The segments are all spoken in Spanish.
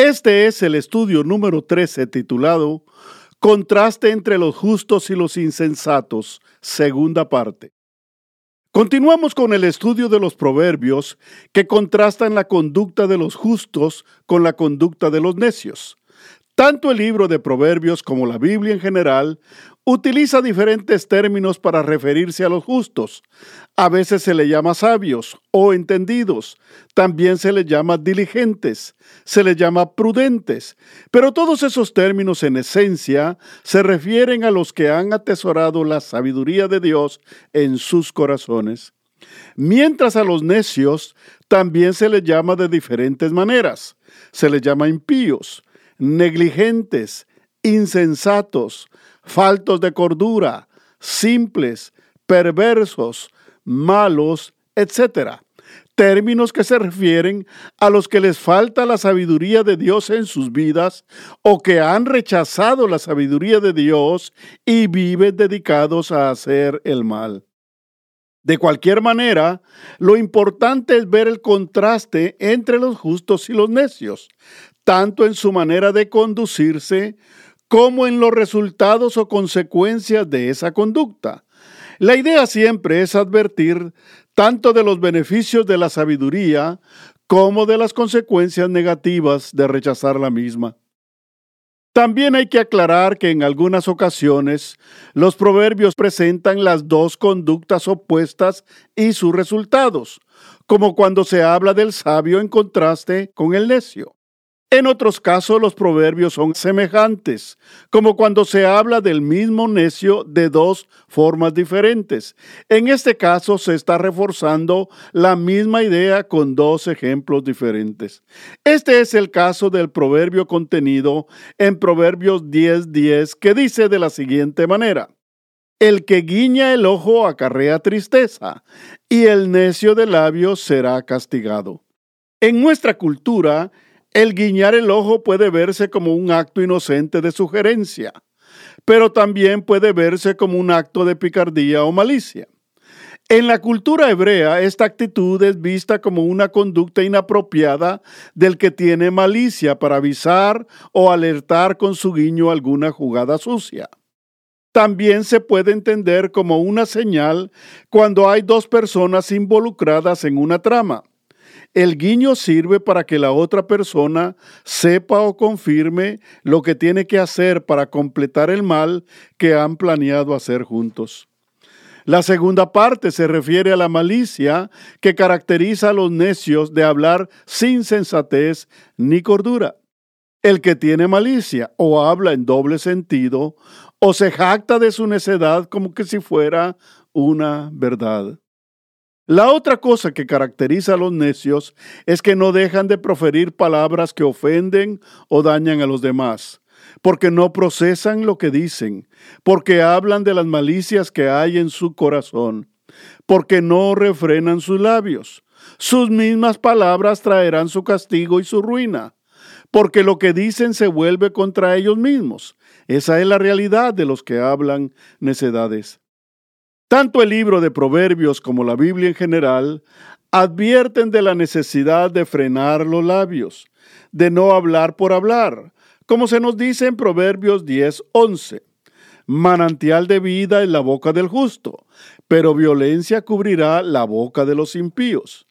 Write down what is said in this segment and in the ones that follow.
Este es el estudio número 13 titulado Contraste entre los justos y los insensatos, segunda parte. Continuamos con el estudio de los proverbios que contrastan la conducta de los justos con la conducta de los necios. Tanto el libro de Proverbios como la Biblia en general utiliza diferentes términos para referirse a los justos. A veces se le llama sabios o entendidos, también se le llama diligentes, se le llama prudentes, pero todos esos términos en esencia se refieren a los que han atesorado la sabiduría de Dios en sus corazones. Mientras a los necios también se les llama de diferentes maneras. Se les llama impíos, negligentes, insensatos, faltos de cordura, simples, perversos, malos, etc. Términos que se refieren a los que les falta la sabiduría de Dios en sus vidas o que han rechazado la sabiduría de Dios y viven dedicados a hacer el mal. De cualquier manera, lo importante es ver el contraste entre los justos y los necios, tanto en su manera de conducirse como en los resultados o consecuencias de esa conducta. La idea siempre es advertir tanto de los beneficios de la sabiduría como de las consecuencias negativas de rechazar la misma. También hay que aclarar que en algunas ocasiones los proverbios presentan las dos conductas opuestas y sus resultados, como cuando se habla del sabio en contraste con el necio. En otros casos los proverbios son semejantes, como cuando se habla del mismo necio de dos formas diferentes. En este caso se está reforzando la misma idea con dos ejemplos diferentes. Este es el caso del proverbio contenido en Proverbios 10:10 que dice de la siguiente manera. El que guiña el ojo acarrea tristeza, y el necio de labios será castigado. En nuestra cultura, el guiñar el ojo puede verse como un acto inocente de sugerencia, pero también puede verse como un acto de picardía o malicia. En la cultura hebrea, esta actitud es vista como una conducta inapropiada del que tiene malicia para avisar o alertar con su guiño alguna jugada sucia. También se puede entender como una señal cuando hay dos personas involucradas en una trama. El guiño sirve para que la otra persona sepa o confirme lo que tiene que hacer para completar el mal que han planeado hacer juntos. La segunda parte se refiere a la malicia que caracteriza a los necios de hablar sin sensatez ni cordura. El que tiene malicia o habla en doble sentido o se jacta de su necedad como que si fuera una verdad. La otra cosa que caracteriza a los necios es que no dejan de proferir palabras que ofenden o dañan a los demás, porque no procesan lo que dicen, porque hablan de las malicias que hay en su corazón, porque no refrenan sus labios. Sus mismas palabras traerán su castigo y su ruina, porque lo que dicen se vuelve contra ellos mismos. Esa es la realidad de los que hablan necedades. Tanto el libro de Proverbios como la Biblia en general advierten de la necesidad de frenar los labios, de no hablar por hablar, como se nos dice en Proverbios 10:11. Manantial de vida en la boca del justo, pero violencia cubrirá la boca de los impíos.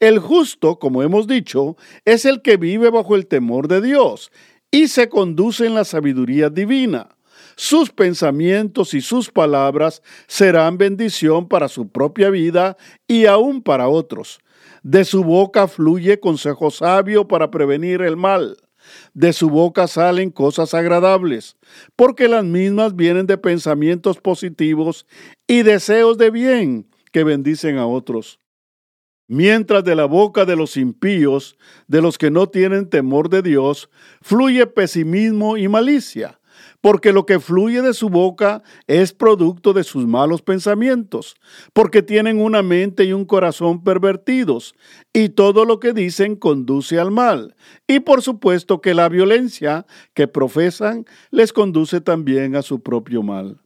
El justo, como hemos dicho, es el que vive bajo el temor de Dios y se conduce en la sabiduría divina. Sus pensamientos y sus palabras serán bendición para su propia vida y aún para otros. De su boca fluye consejo sabio para prevenir el mal. De su boca salen cosas agradables, porque las mismas vienen de pensamientos positivos y deseos de bien que bendicen a otros. mientras de la boca de los impíos, de los que no tienen temor de Dios, fluye pesimismo y malicia porque lo que fluye de su boca es producto de sus malos pensamientos, porque tienen una mente y un corazón pervertidos, y todo lo que dicen conduce al mal. Y por supuesto que la violencia que profesan les conduce también a su propio mal.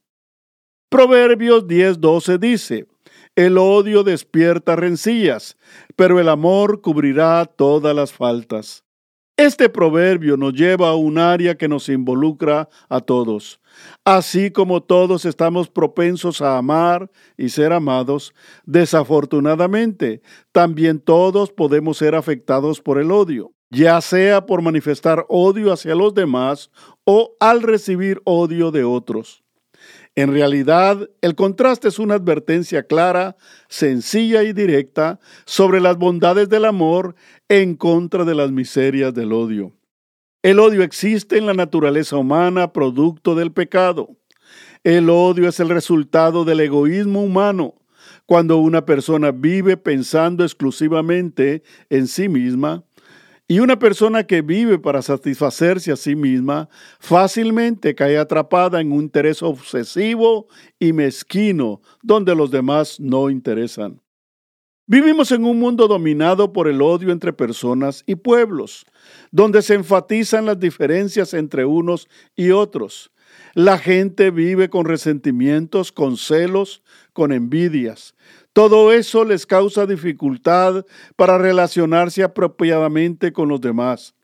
Proverbios 10:12 dice, el odio despierta rencillas, pero el amor cubrirá todas las faltas. Este proverbio nos lleva a un área que nos involucra a todos. Así como todos estamos propensos a amar y ser amados, desafortunadamente, también todos podemos ser afectados por el odio, ya sea por manifestar odio hacia los demás o al recibir odio de otros. En realidad, el contraste es una advertencia clara, sencilla y directa sobre las bondades del amor en contra de las miserias del odio. El odio existe en la naturaleza humana producto del pecado. El odio es el resultado del egoísmo humano. Cuando una persona vive pensando exclusivamente en sí misma, y una persona que vive para satisfacerse a sí misma fácilmente cae atrapada en un interés obsesivo y mezquino donde los demás no interesan. Vivimos en un mundo dominado por el odio entre personas y pueblos, donde se enfatizan las diferencias entre unos y otros. La gente vive con resentimientos, con celos, con envidias. Todo eso les causa dificultad para relacionarse apropiadamente con los demás.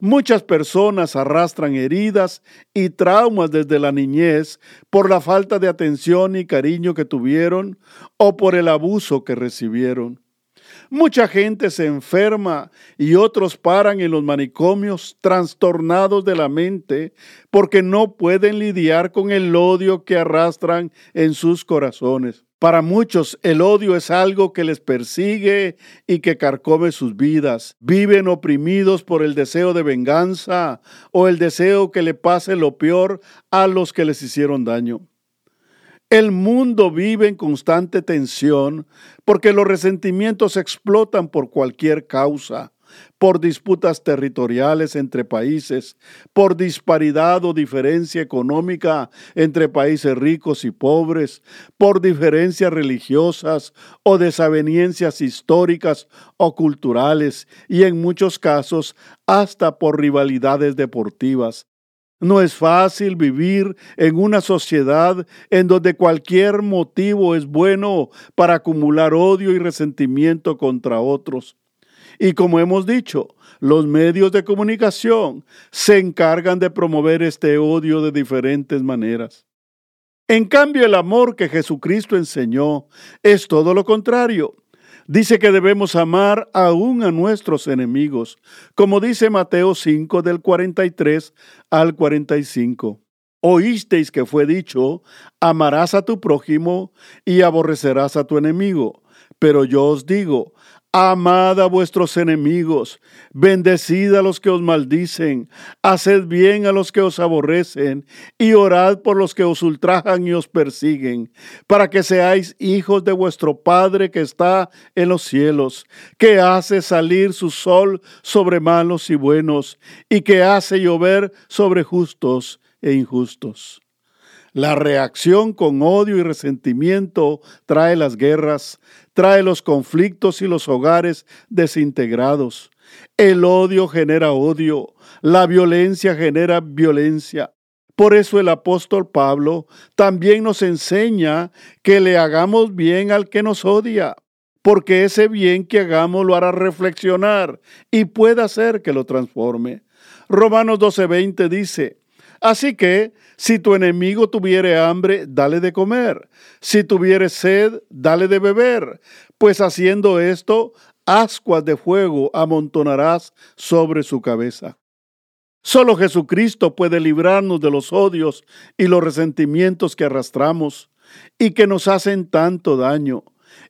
Muchas personas arrastran heridas y traumas desde la niñez por la falta de atención y cariño que tuvieron o por el abuso que recibieron. Mucha gente se enferma y otros paran en los manicomios trastornados de la mente porque no pueden lidiar con el odio que arrastran en sus corazones. Para muchos el odio es algo que les persigue y que carcome sus vidas. Viven oprimidos por el deseo de venganza o el deseo que le pase lo peor a los que les hicieron daño. El mundo vive en constante tensión porque los resentimientos explotan por cualquier causa por disputas territoriales entre países, por disparidad o diferencia económica entre países ricos y pobres, por diferencias religiosas o desavenencias históricas o culturales y en muchos casos hasta por rivalidades deportivas. No es fácil vivir en una sociedad en donde cualquier motivo es bueno para acumular odio y resentimiento contra otros. Y como hemos dicho, los medios de comunicación se encargan de promover este odio de diferentes maneras. En cambio, el amor que Jesucristo enseñó es todo lo contrario. Dice que debemos amar aún a nuestros enemigos, como dice Mateo 5 del 43 al 45. Oísteis que fue dicho, amarás a tu prójimo y aborrecerás a tu enemigo. Pero yo os digo, Amad a vuestros enemigos, bendecid a los que os maldicen, haced bien a los que os aborrecen, y orad por los que os ultrajan y os persiguen, para que seáis hijos de vuestro Padre que está en los cielos, que hace salir su sol sobre malos y buenos, y que hace llover sobre justos e injustos. La reacción con odio y resentimiento trae las guerras, trae los conflictos y los hogares desintegrados. El odio genera odio, la violencia genera violencia. Por eso el apóstol Pablo también nos enseña que le hagamos bien al que nos odia, porque ese bien que hagamos lo hará reflexionar y puede hacer que lo transforme. Romanos 12:20 dice, Así que, si tu enemigo tuviere hambre, dale de comer. Si tuviere sed, dale de beber. Pues haciendo esto, ascuas de fuego amontonarás sobre su cabeza. Solo Jesucristo puede librarnos de los odios y los resentimientos que arrastramos y que nos hacen tanto daño.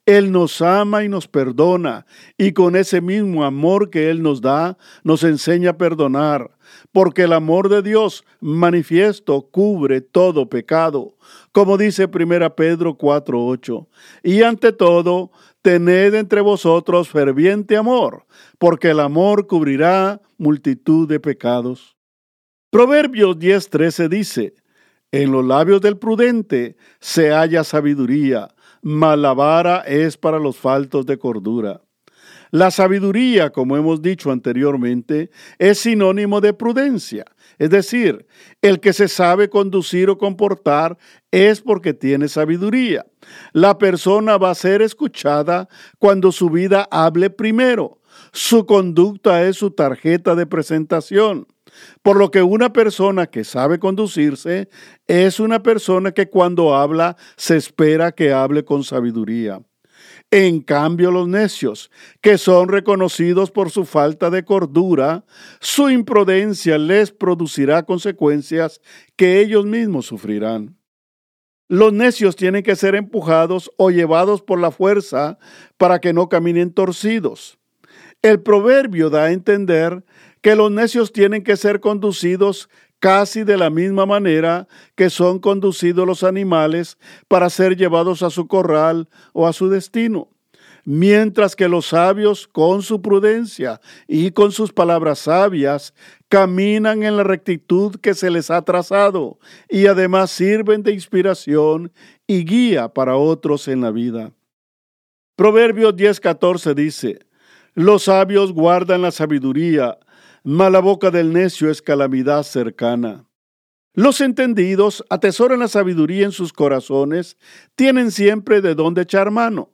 Él nos ama y nos perdona, y con ese mismo amor que Él nos da, nos enseña a perdonar, porque el amor de Dios manifiesto cubre todo pecado, como dice 1 Pedro 4:8. Y ante todo, tened entre vosotros ferviente amor, porque el amor cubrirá multitud de pecados. Proverbios 10:13 dice, en los labios del prudente se halla sabiduría, malavara es para los faltos de cordura. La sabiduría, como hemos dicho anteriormente, es sinónimo de prudencia. Es decir, el que se sabe conducir o comportar es porque tiene sabiduría. La persona va a ser escuchada cuando su vida hable primero. Su conducta es su tarjeta de presentación. Por lo que una persona que sabe conducirse es una persona que cuando habla se espera que hable con sabiduría. En cambio, los necios, que son reconocidos por su falta de cordura, su imprudencia les producirá consecuencias que ellos mismos sufrirán. Los necios tienen que ser empujados o llevados por la fuerza para que no caminen torcidos. El proverbio da a entender que los necios tienen que ser conducidos casi de la misma manera que son conducidos los animales para ser llevados a su corral o a su destino. Mientras que los sabios, con su prudencia y con sus palabras sabias, caminan en la rectitud que se les ha trazado y además sirven de inspiración y guía para otros en la vida. Proverbios 10:14 dice, Los sabios guardan la sabiduría, Mala boca del necio es calamidad cercana. Los entendidos atesoran la sabiduría en sus corazones, tienen siempre de dónde echar mano.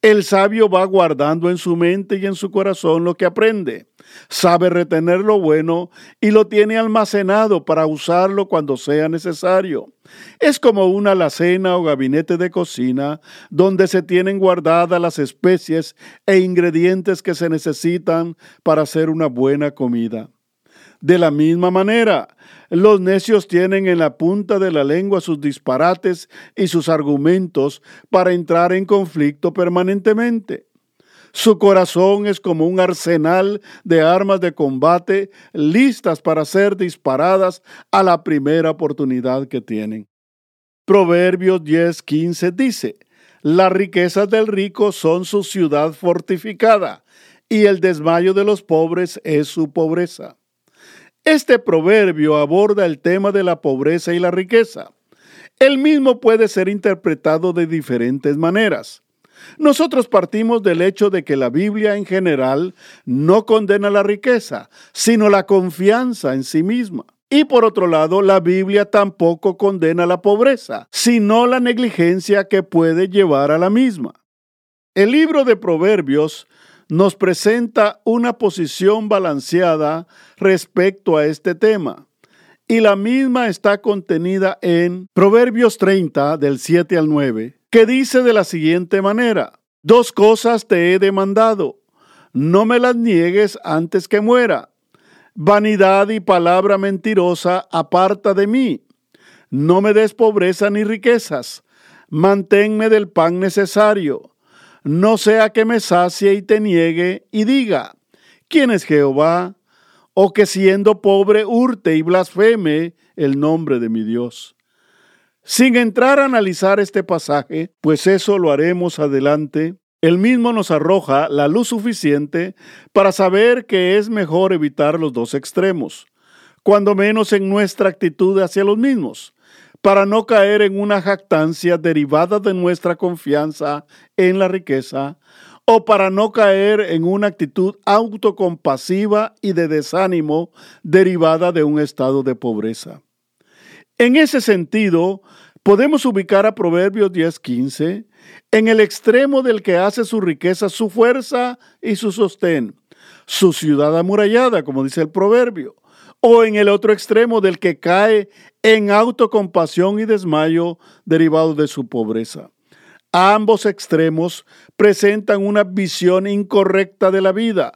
El sabio va guardando en su mente y en su corazón lo que aprende. Sabe retener lo bueno y lo tiene almacenado para usarlo cuando sea necesario. Es como una alacena o gabinete de cocina donde se tienen guardadas las especies e ingredientes que se necesitan para hacer una buena comida. De la misma manera, los necios tienen en la punta de la lengua sus disparates y sus argumentos para entrar en conflicto permanentemente. Su corazón es como un arsenal de armas de combate listas para ser disparadas a la primera oportunidad que tienen. Proverbios 10:15 dice, las riquezas del rico son su ciudad fortificada, y el desmayo de los pobres es su pobreza. Este proverbio aborda el tema de la pobreza y la riqueza. El mismo puede ser interpretado de diferentes maneras. Nosotros partimos del hecho de que la Biblia en general no condena la riqueza, sino la confianza en sí misma. Y por otro lado, la Biblia tampoco condena la pobreza, sino la negligencia que puede llevar a la misma. El libro de Proverbios nos presenta una posición balanceada respecto a este tema. Y la misma está contenida en Proverbios 30 del 7 al 9, que dice de la siguiente manera, dos cosas te he demandado, no me las niegues antes que muera. Vanidad y palabra mentirosa aparta de mí. No me des pobreza ni riquezas. Manténme del pan necesario no sea que me sacie y te niegue y diga, ¿quién es Jehová? O que siendo pobre hurte y blasfeme el nombre de mi Dios. Sin entrar a analizar este pasaje, pues eso lo haremos adelante, el mismo nos arroja la luz suficiente para saber que es mejor evitar los dos extremos, cuando menos en nuestra actitud hacia los mismos para no caer en una jactancia derivada de nuestra confianza en la riqueza o para no caer en una actitud autocompasiva y de desánimo derivada de un estado de pobreza. En ese sentido, podemos ubicar a Proverbios 10:15 en el extremo del que hace su riqueza su fuerza y su sostén, su ciudad amurallada, como dice el proverbio, o en el otro extremo del que cae en autocompasión y desmayo derivado de su pobreza. Ambos extremos presentan una visión incorrecta de la vida,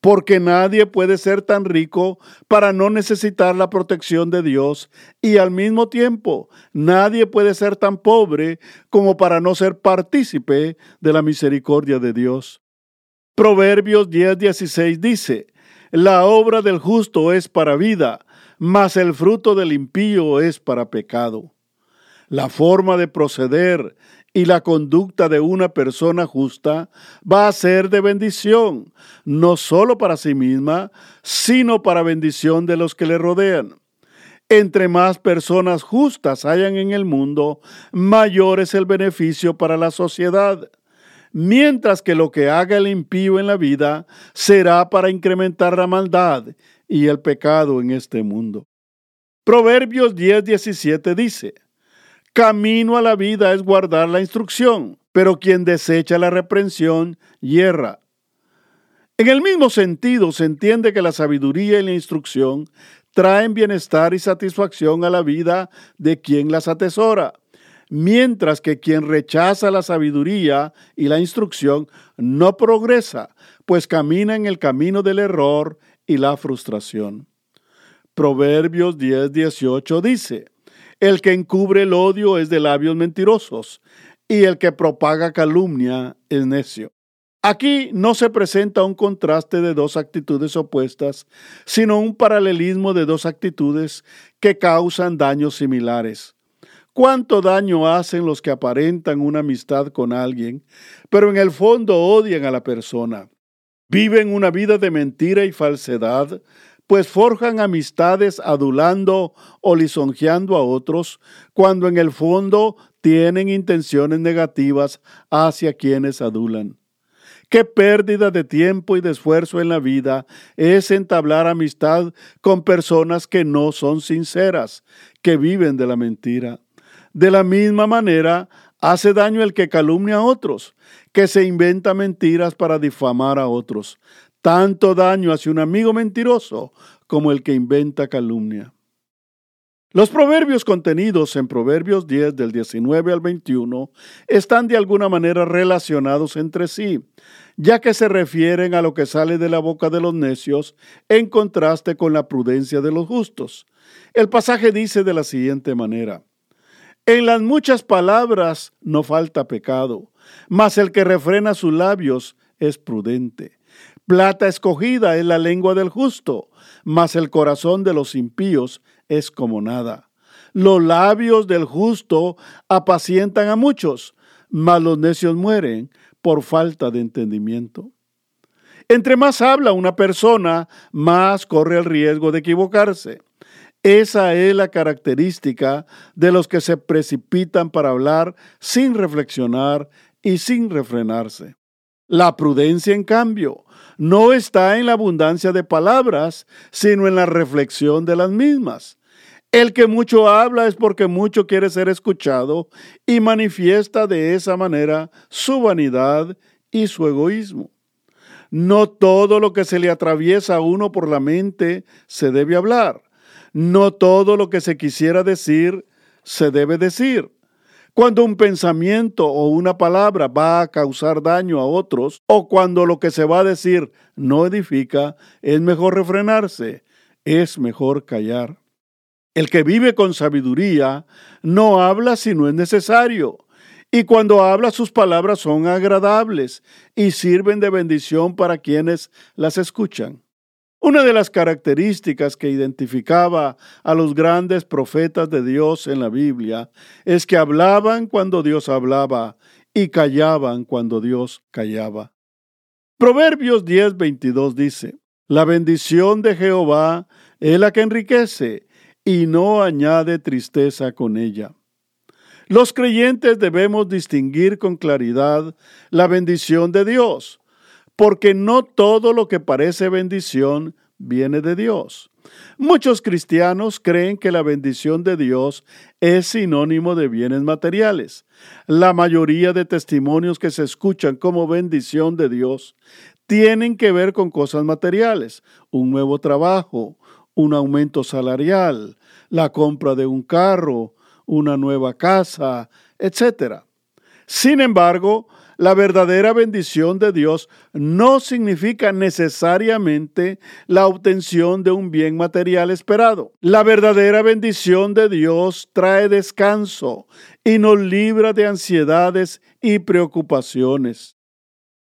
porque nadie puede ser tan rico para no necesitar la protección de Dios y al mismo tiempo nadie puede ser tan pobre como para no ser partícipe de la misericordia de Dios. Proverbios 10:16 dice, La obra del justo es para vida, mas el fruto del impío es para pecado. La forma de proceder y la conducta de una persona justa va a ser de bendición, no solo para sí misma, sino para bendición de los que le rodean. Entre más personas justas hayan en el mundo, mayor es el beneficio para la sociedad, mientras que lo que haga el impío en la vida será para incrementar la maldad y el pecado en este mundo. Proverbios 10:17 dice, Camino a la vida es guardar la instrucción, pero quien desecha la reprensión hierra. En el mismo sentido, se entiende que la sabiduría y la instrucción traen bienestar y satisfacción a la vida de quien las atesora, mientras que quien rechaza la sabiduría y la instrucción no progresa, pues camina en el camino del error y la frustración. Proverbios 10, 18 dice, el que encubre el odio es de labios mentirosos, y el que propaga calumnia es necio. Aquí no se presenta un contraste de dos actitudes opuestas, sino un paralelismo de dos actitudes que causan daños similares. ¿Cuánto daño hacen los que aparentan una amistad con alguien, pero en el fondo odian a la persona? Viven una vida de mentira y falsedad, pues forjan amistades adulando o lisonjeando a otros, cuando en el fondo tienen intenciones negativas hacia quienes adulan. Qué pérdida de tiempo y de esfuerzo en la vida es entablar amistad con personas que no son sinceras, que viven de la mentira. De la misma manera, hace daño el que calumnia a otros, que se inventa mentiras para difamar a otros. Tanto daño hace un amigo mentiroso como el que inventa calumnia. Los proverbios contenidos en Proverbios 10 del 19 al 21 están de alguna manera relacionados entre sí, ya que se refieren a lo que sale de la boca de los necios en contraste con la prudencia de los justos. El pasaje dice de la siguiente manera, En las muchas palabras no falta pecado, mas el que refrena sus labios es prudente. Plata escogida es la lengua del justo, mas el corazón de los impíos es como nada. Los labios del justo apacientan a muchos, mas los necios mueren por falta de entendimiento. Entre más habla una persona, más corre el riesgo de equivocarse. Esa es la característica de los que se precipitan para hablar sin reflexionar y sin refrenarse. La prudencia, en cambio, no está en la abundancia de palabras, sino en la reflexión de las mismas. El que mucho habla es porque mucho quiere ser escuchado y manifiesta de esa manera su vanidad y su egoísmo. No todo lo que se le atraviesa a uno por la mente se debe hablar. No todo lo que se quisiera decir se debe decir. Cuando un pensamiento o una palabra va a causar daño a otros o cuando lo que se va a decir no edifica, es mejor refrenarse, es mejor callar. El que vive con sabiduría no habla si no es necesario, y cuando habla sus palabras son agradables y sirven de bendición para quienes las escuchan. Una de las características que identificaba a los grandes profetas de Dios en la Biblia es que hablaban cuando Dios hablaba y callaban cuando Dios callaba. Proverbios 10:22 dice, La bendición de Jehová es la que enriquece y no añade tristeza con ella. Los creyentes debemos distinguir con claridad la bendición de Dios porque no todo lo que parece bendición viene de Dios. Muchos cristianos creen que la bendición de Dios es sinónimo de bienes materiales. La mayoría de testimonios que se escuchan como bendición de Dios tienen que ver con cosas materiales, un nuevo trabajo, un aumento salarial, la compra de un carro, una nueva casa, etc. Sin embargo, la verdadera bendición de Dios no significa necesariamente la obtención de un bien material esperado. La verdadera bendición de Dios trae descanso y nos libra de ansiedades y preocupaciones.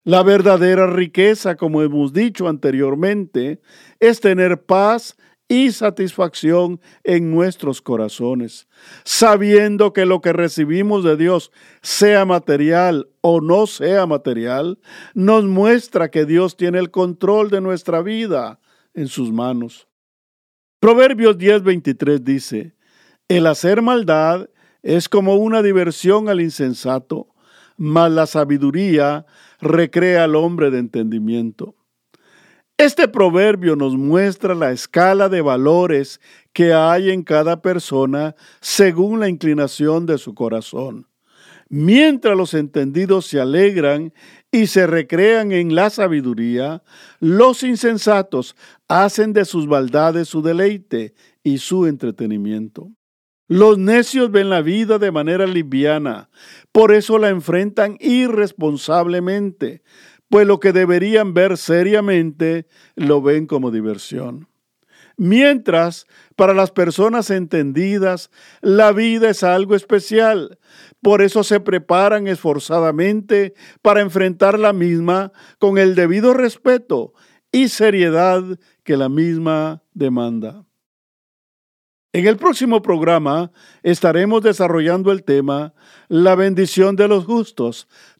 La verdadera riqueza, como hemos dicho anteriormente, es tener paz y satisfacción en nuestros corazones, sabiendo que lo que recibimos de Dios, sea material o no sea material, nos muestra que Dios tiene el control de nuestra vida en sus manos. Proverbios 10:23 dice, el hacer maldad es como una diversión al insensato, mas la sabiduría recrea al hombre de entendimiento. Este proverbio nos muestra la escala de valores que hay en cada persona según la inclinación de su corazón. Mientras los entendidos se alegran y se recrean en la sabiduría, los insensatos hacen de sus maldades su deleite y su entretenimiento. Los necios ven la vida de manera liviana, por eso la enfrentan irresponsablemente, pues lo que deberían ver seriamente lo ven como diversión. Mientras, para las personas entendidas, la vida es algo especial. Por eso se preparan esforzadamente para enfrentar la misma con el debido respeto y seriedad que la misma demanda. En el próximo programa estaremos desarrollando el tema La bendición de los justos